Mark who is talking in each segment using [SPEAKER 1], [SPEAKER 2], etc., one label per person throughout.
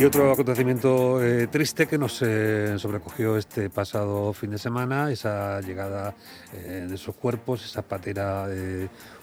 [SPEAKER 1] Y otro acontecimiento eh, triste que nos eh, sobrecogió este pasado fin de semana, esa llegada eh, de esos cuerpos, esa patera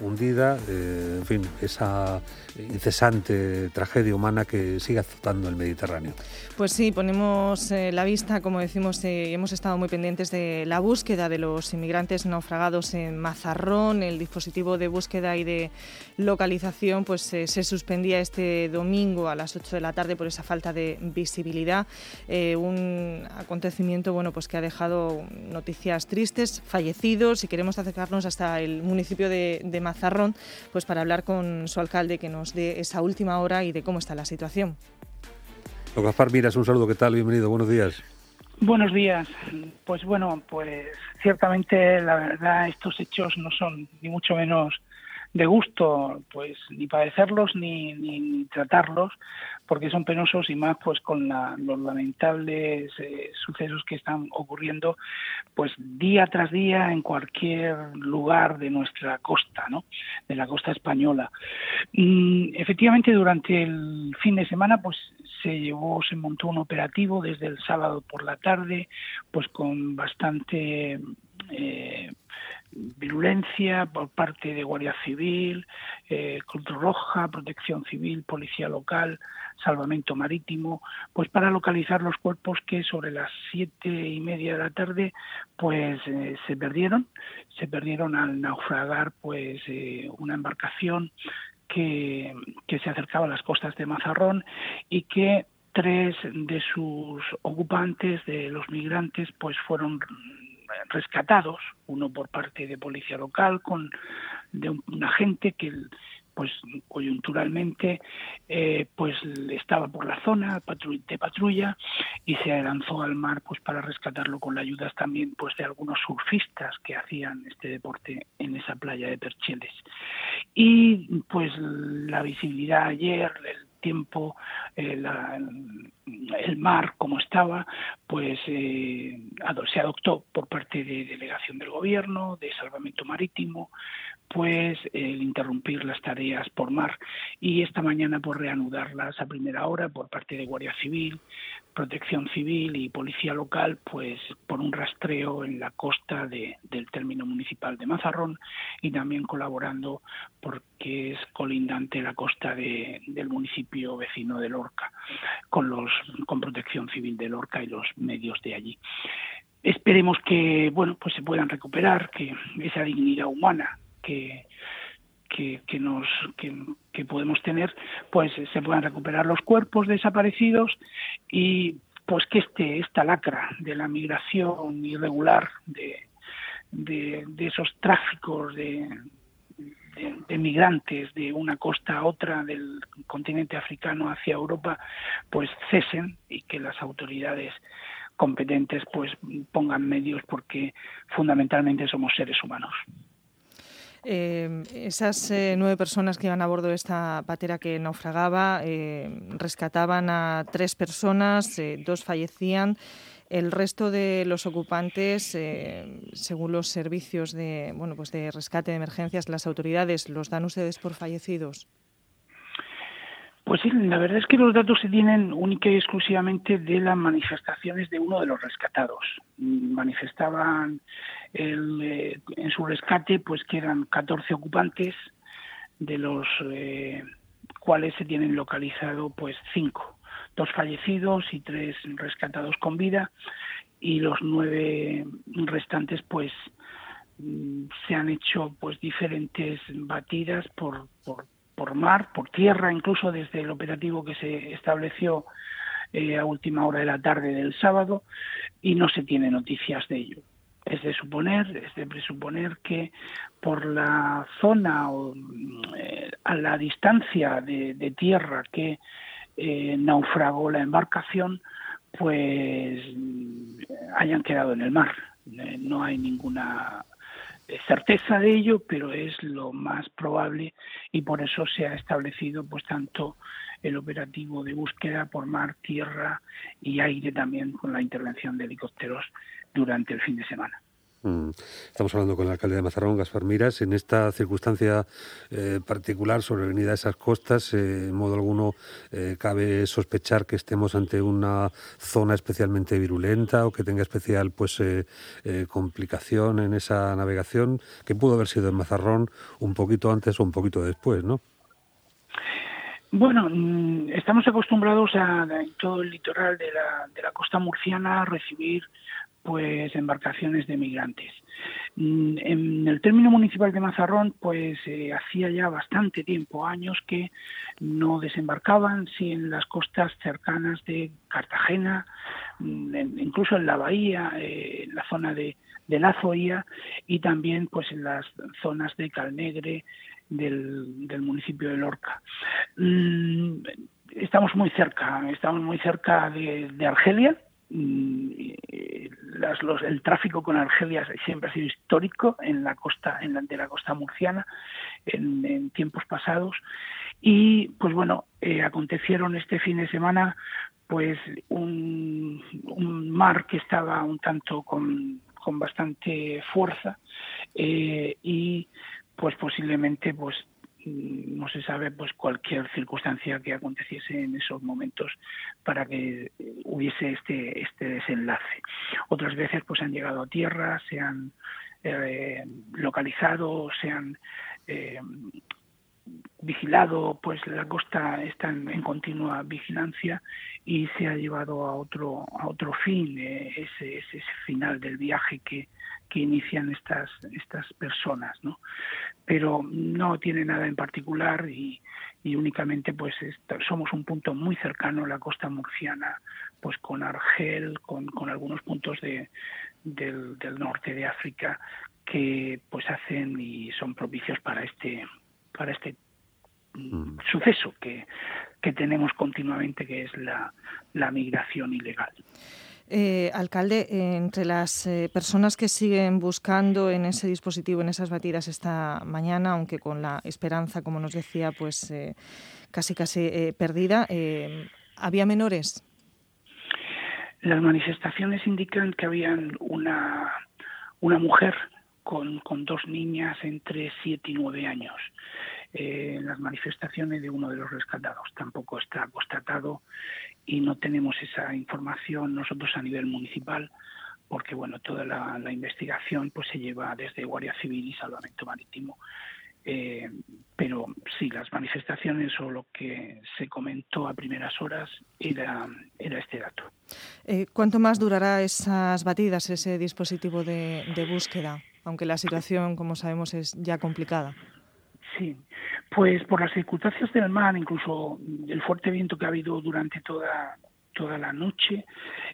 [SPEAKER 1] hundida, en fin, esa incesante tragedia humana que sigue azotando el Mediterráneo.
[SPEAKER 2] Pues sí, ponemos la vista, como decimos, hemos estado muy pendientes de la búsqueda de los inmigrantes naufragados en Mazarrón, el dispositivo de búsqueda y de localización pues se suspendía este domingo a las 8 de la tarde por esa falta de visibilidad, eh, un acontecimiento bueno, pues que ha dejado noticias tristes, fallecidos y queremos acercarnos hasta el municipio de, Mazarrón pues para hablar con su alcalde que nos dé esa última hora y de cómo está la situación.
[SPEAKER 1] Don Gaspar Miras, un saludo, ¿qué tal? Bienvenido, buenos días.
[SPEAKER 3] Buenos días. Pues bueno, pues ciertamente la verdad estos hechos no son ni mucho menos de gusto, pues ni padecerlos ni, ni, tratarlos, porque son penosos y más pues con los lamentables eh, sucesos que están ocurriendo pues día tras día en cualquier lugar de nuestra costa, ¿no? De la costa española. Mm, efectivamente, durante el fin de semana pues se llevó, se montó un operativo desde el sábado por la tarde, pues con bastante eh, virulencia por parte de Guardia Civil, eh, Cruz Roja, Protección Civil, Policía Local, Salvamento Marítimo, pues para localizar los cuerpos que sobre las siete y media de la tarde pues eh, se perdieron, se perdieron al naufragar pues eh, una embarcación que, que se acercaba a las costas de Mazarrón y que tres de sus ocupantes, de los migrantes, pues fueron rescatados, uno por parte de policía local, con de un, agente que pues coyunturalmente eh, pues estaba por la zona de patrulla y se lanzó al mar pues para rescatarlo con la ayuda también pues de algunos surfistas que hacían este deporte en esa playa de Percheles. Y pues la visibilidad ayer el tiempo eh, el mar como estaba, pues eh, se adoptó por parte de delegación del gobierno, de salvamento marítimo, pues el interrumpir las tareas por mar y esta mañana por reanudarlas a primera hora por parte de Guardia Civil, Protección Civil y Policía Local, pues por un rastreo en la costa de, del término municipal de Mazarrón y también colaborando porque es colindante la costa de, del municipio vecino de Lorca con los con Protección Civil de Lorca y los medios de allí. Esperemos que bueno pues se puedan recuperar, que esa dignidad humana que, que, nos que, podemos tener, pues se puedan recuperar los cuerpos desaparecidos y pues que este esta lacra de la migración irregular de, de, esos tráficos de, de, migrantes de una costa a otra del continente africano hacia Europa pues cesen y que las autoridades competentes pues pongan medios porque fundamentalmente somos seres humanos.
[SPEAKER 2] Eh, esas eh, nueve personas que iban a bordo de esta patera que naufragaba eh, rescataban a tres personas, dos fallecían. El resto de los ocupantes, según los servicios de, bueno, pues de rescate de emergencias, las autoridades, ¿los dan ustedes por fallecidos?
[SPEAKER 3] Pues sí, la verdad es que los datos se tienen única y exclusivamente de las manifestaciones de uno de los rescatados. Manifestaban eh, en su rescate pues que eran 14 ocupantes, de los eh, cuales se tienen localizado pues cinco, dos fallecidos y tres rescatados con vida y los nueve restantes pues mm, se han hecho pues diferentes batidas por, por, mar, por tierra, incluso desde el operativo que se estableció eh, a última hora de la tarde del sábado, y no se tiene noticias de ello. Es de suponer, es de presuponer que por la zona o eh, a la distancia de, tierra que eh, naufragó la embarcación, pues hayan quedado en el mar. no hay ninguna certeza de ello, pero es lo más probable y por eso se ha establecido pues tanto el operativo de búsqueda por mar, tierra y aire también con la intervención de helicópteros durante el fin de semana.
[SPEAKER 1] Mm. Estamos hablando con el alcalde de Mazarrón, Gaspar Miras. En esta circunstancia eh, particular sobrevenida a esas costas, eh, en modo alguno eh, cabe sospechar que estemos ante una zona especialmente virulenta o que tenga especial pues complicación en esa navegación, que pudo haber sido en Mazarrón un poquito antes o un poquito después, ¿no?
[SPEAKER 3] Bueno, mm, estamos acostumbrados a, en todo el litoral de la, de la costa murciana a recibir pues embarcaciones de migrantes. Mm, en el término municipal de Mazarrón, pues eh, hacía ya bastante tiempo, años que no desembarcaban, sí en las costas cercanas de Cartagena, mm, incluso en la bahía, eh, en la zona de, de la Zoía y también pues en las zonas de Calnegre del, del municipio de Lorca. Mm, estamos muy cerca, estamos muy cerca de, de Argelia, los, el tráfico con Argelia siempre ha sido histórico en la costa en la, de la costa murciana en, tiempos pasados. Y pues bueno eh, acontecieron este fin de semana pues un, mar que estaba un tanto con, con bastante fuerza eh, y pues posiblemente pues no se sabe pues cualquier circunstancia que aconteciese en esos momentos para que hubiese este este desenlace. Otras veces pues han llegado a tierra se han eh, localizado se han eh, vigilado pues la costa está en, continua vigilancia y se ha llevado a otro a otro fin eh, ese, ese final del viaje que que inician estas estas personas no pero no tiene nada en particular y, y únicamente pues somos un punto muy cercano a la costa murciana pues con Argel con, con algunos puntos de, del, del norte de África que pues hacen y son propicios para este para este mm. suceso que, que tenemos continuamente que es la, la migración ilegal.
[SPEAKER 2] Eh, alcalde, entre las eh, personas que siguen buscando en ese dispositivo, en esas batidas esta mañana, aunque con la esperanza, como nos decía, pues eh, casi casi perdida, ¿había menores?
[SPEAKER 3] Las manifestaciones indican que habían una, una mujer con, dos niñas entre 7 y 9 años. en las manifestaciones de uno de los rescatados. Tampoco está constatado y no tenemos esa información nosotros a nivel municipal porque bueno toda la, investigación pues se lleva desde Guardia Civil y Salvamento Marítimo eh, pero sí las manifestaciones o lo que se comentó a primeras horas era era este dato
[SPEAKER 2] eh, ¿Cuánto más durará esas batidas ese dispositivo de búsqueda aunque la situación como sabemos es ya complicada.
[SPEAKER 3] Sí, pues por las circunstancias del mar, incluso el fuerte viento que ha habido durante toda toda la noche,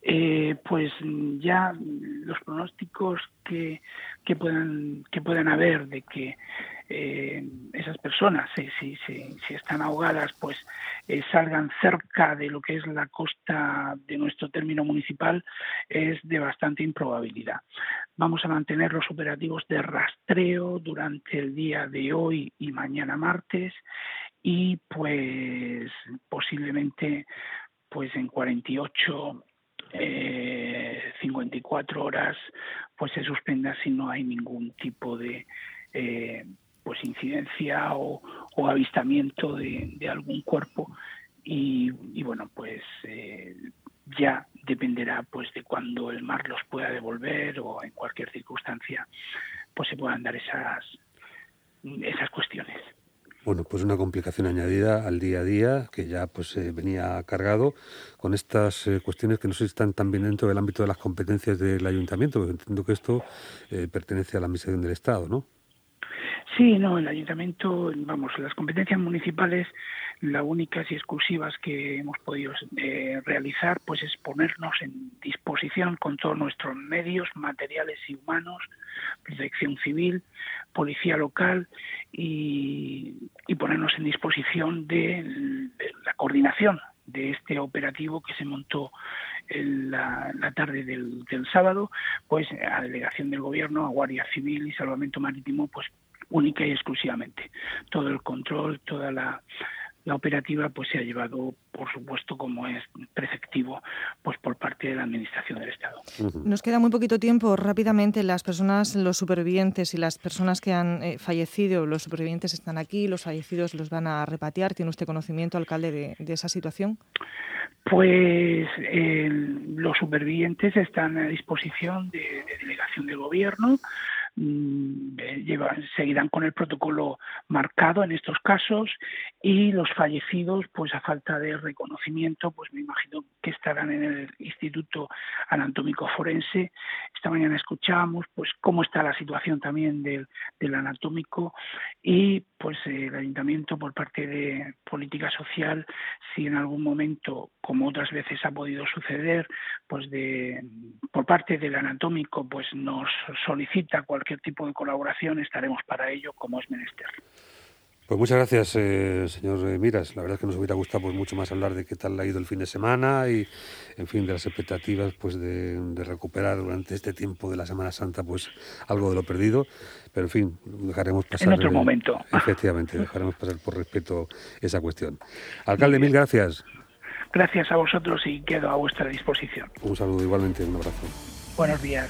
[SPEAKER 3] eh, pues ya los pronósticos que, que puedan que puedan haber de que eh, esas personas, si, están ahogadas, pues eh, salgan cerca de lo que es la costa de nuestro término municipal, es de bastante improbabilidad. Vamos a mantener los operativos de rastreo durante el día de hoy y mañana martes y pues posiblemente pues en 48 eh, 54 horas pues se suspenda si no hay ningún tipo de eh, pues incidencia o, avistamiento de, algún cuerpo y, bueno pues eh, ya dependerá pues de cuando el mar los pueda devolver o en cualquier circunstancia pues se puedan dar esas esas cuestiones.
[SPEAKER 1] Bueno, pues una complicación añadida al día a día que ya pues eh, venía cargado con estas eh, cuestiones que no sé si están también dentro del ámbito de las competencias del ayuntamiento, porque entiendo que esto pertenece a la administración del Estado, ¿no?
[SPEAKER 3] Sí, no, el ayuntamiento, vamos, las competencias municipales, las únicas y exclusivas que hemos podido eh, realizar, pues es ponernos en disposición con todos nuestros medios materiales y humanos, protección civil, policía local y, ponernos en disposición de, la coordinación de este operativo que se montó en la, tarde del, del, sábado, pues a delegación del gobierno, a Guardia Civil y Salvamento Marítimo, pues única y exclusivamente. Todo el control, toda la, la operativa pues se ha llevado, por supuesto, como es preceptivo, pues por parte de la Administración del Estado.
[SPEAKER 2] Nos queda muy poquito tiempo. Rápidamente, las personas, los supervivientes y las personas que han eh, fallecido, los supervivientes están aquí, los fallecidos los van a repatriar. ¿Tiene usted conocimiento, alcalde, de, esa situación?
[SPEAKER 3] Pues los supervivientes están a disposición de, de delegación del gobierno Mm, eh, seguirán con el protocolo marcado en estos casos y los fallecidos, pues a falta de reconocimiento, pues me imagino que estarán en el Instituto Anatómico Forense. Esta mañana escuchábamos pues cómo está la situación también del, del anatómico y pues el ayuntamiento por parte de política social, si en algún momento, como otras veces ha podido suceder, pues de por parte del anatómico, pues nos solicita cualquier tipo de colaboración, estaremos para ello como es menester.
[SPEAKER 1] Pues muchas gracias, eh, señor eh, Miras. La verdad es que nos hubiera gustado pues, mucho más hablar de qué tal ha ido el fin de semana y, en fin, de las expectativas pues, de, recuperar durante este tiempo de la Semana Santa pues algo de lo perdido. Pero, en fin, dejaremos pasar.
[SPEAKER 3] En otro momento.
[SPEAKER 1] Efectivamente, dejaremos pasar por respeto esa cuestión. Alcalde, mil gracias.
[SPEAKER 3] Gracias a vosotros y quedo a vuestra disposición.
[SPEAKER 1] Un saludo igualmente, un abrazo.
[SPEAKER 3] Buenos días.